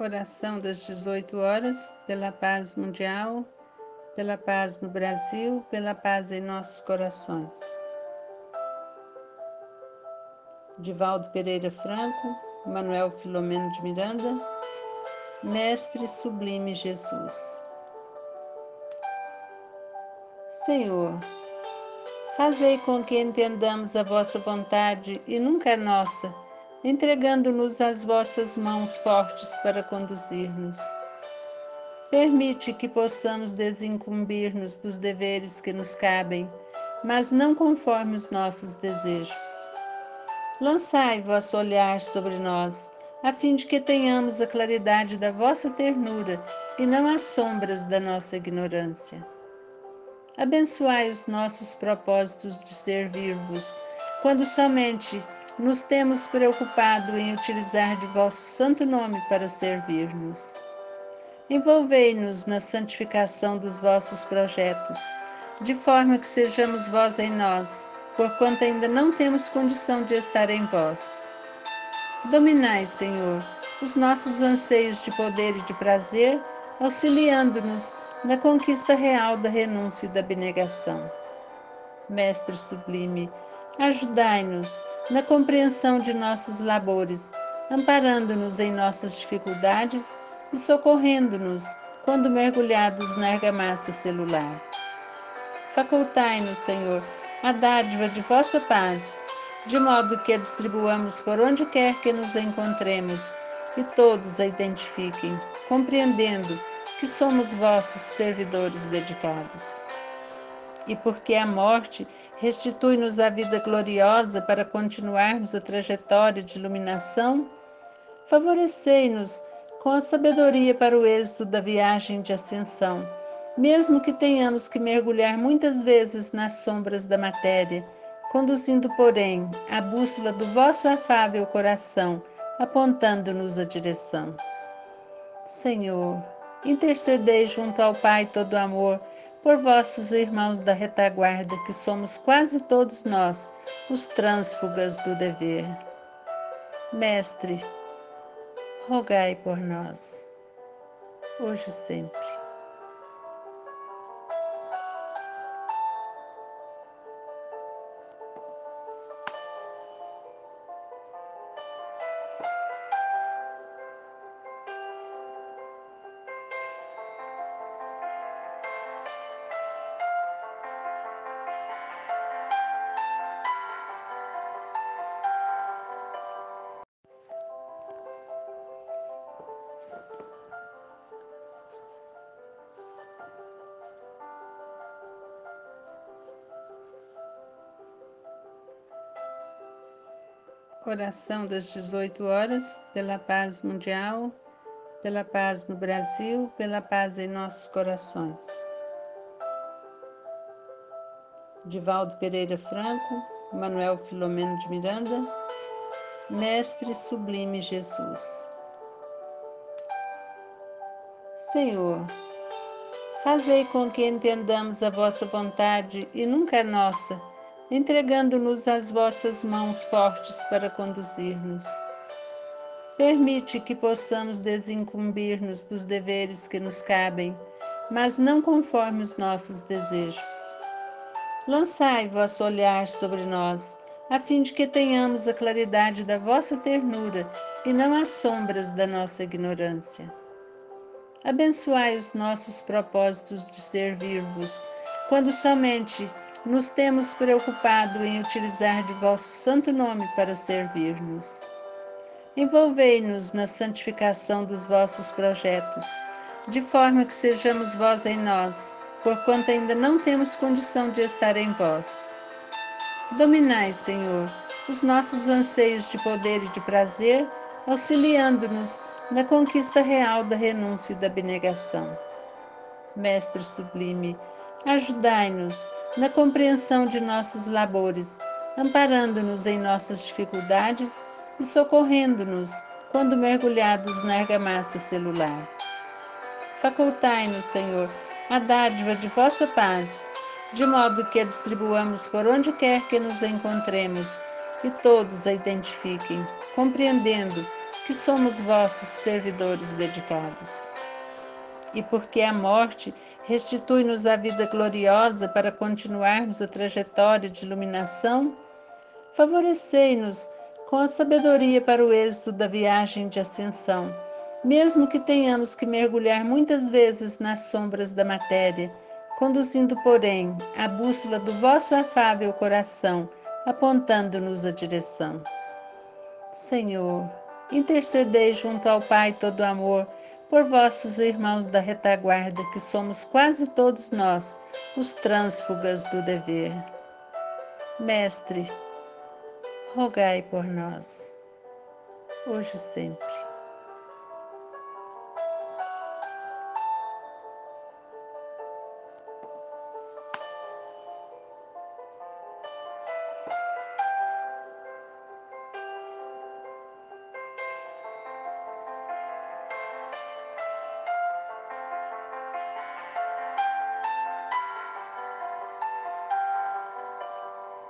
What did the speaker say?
Oração das 18 horas, pela paz mundial, pela paz no Brasil, pela paz em nossos corações. Divaldo Pereira Franco, Manuel Filomeno de Miranda, Mestre Sublime Jesus. Senhor, fazei com que entendamos a vossa vontade e nunca a nossa entregando-nos às vossas mãos fortes para conduzir-nos. Permite que possamos desincumbir-nos dos deveres que nos cabem, mas não conforme os nossos desejos. Lançai vosso olhar sobre nós, a fim de que tenhamos a claridade da vossa ternura e não as sombras da nossa ignorância. Abençoai os nossos propósitos de servir-vos, quando somente nos temos preocupado em utilizar de vosso santo nome para servir-nos. Envolvei-nos na santificação dos vossos projetos, de forma que sejamos vós em nós, porquanto ainda não temos condição de estar em vós. Dominai, Senhor, os nossos anseios de poder e de prazer, auxiliando-nos na conquista real da renúncia e da abnegação. Mestre sublime, ajudai-nos na compreensão de nossos labores, amparando-nos em nossas dificuldades e socorrendo-nos quando mergulhados na argamassa celular. Facultai-nos, Senhor, a dádiva de vossa paz, de modo que a distribuamos por onde quer que nos encontremos e todos a identifiquem, compreendendo que somos vossos servidores dedicados e porque a morte restitui-nos a vida gloriosa para continuarmos a trajetória de iluminação, favorecei-nos com a sabedoria para o êxito da viagem de ascensão, mesmo que tenhamos que mergulhar muitas vezes nas sombras da matéria, conduzindo, porém, a bússola do vosso afável coração, apontando-nos a direção. Senhor, intercedei junto ao Pai todo amor por vossos irmãos da retaguarda, que somos quase todos nós, os trânsfugas do dever. Mestre, rogai por nós, hoje e sempre. Oração das 18 horas, pela paz mundial, pela paz no Brasil, pela paz em nossos corações. Divaldo Pereira Franco, Manuel Filomeno de Miranda, Mestre Sublime Jesus. Senhor, fazei com que entendamos a vossa vontade e nunca a nossa entregando-nos às vossas mãos fortes para conduzir-nos. Permite que possamos desincumbir-nos dos deveres que nos cabem, mas não conforme os nossos desejos. Lançai vosso olhar sobre nós, a fim de que tenhamos a claridade da vossa ternura e não as sombras da nossa ignorância. Abençoai os nossos propósitos de servir-vos, quando somente nos temos preocupado em utilizar de vosso santo nome para servir-nos. Envolvei-nos na santificação dos vossos projetos, de forma que sejamos vós em nós, porquanto ainda não temos condição de estar em vós. Dominai, Senhor, os nossos anseios de poder e de prazer, auxiliando-nos na conquista real da renúncia e da abnegação. Mestre sublime, ajudai-nos na compreensão de nossos labores, amparando-nos em nossas dificuldades e socorrendo-nos quando mergulhados na argamassa celular. Facultai-nos, Senhor, a dádiva de vossa paz, de modo que a distribuamos por onde quer que nos encontremos e todos a identifiquem, compreendendo que somos vossos servidores dedicados. E porque a morte restitui-nos a vida gloriosa para continuarmos a trajetória de iluminação, favorecei-nos com a sabedoria para o êxito da viagem de ascensão, mesmo que tenhamos que mergulhar muitas vezes nas sombras da matéria conduzindo, porém, a bússola do vosso afável coração, apontando-nos a direção. Senhor, intercedei junto ao Pai todo amor por vossos irmãos da retaguarda, que somos quase todos nós, os trânsfugas do dever. Mestre, rogai por nós, hoje e sempre.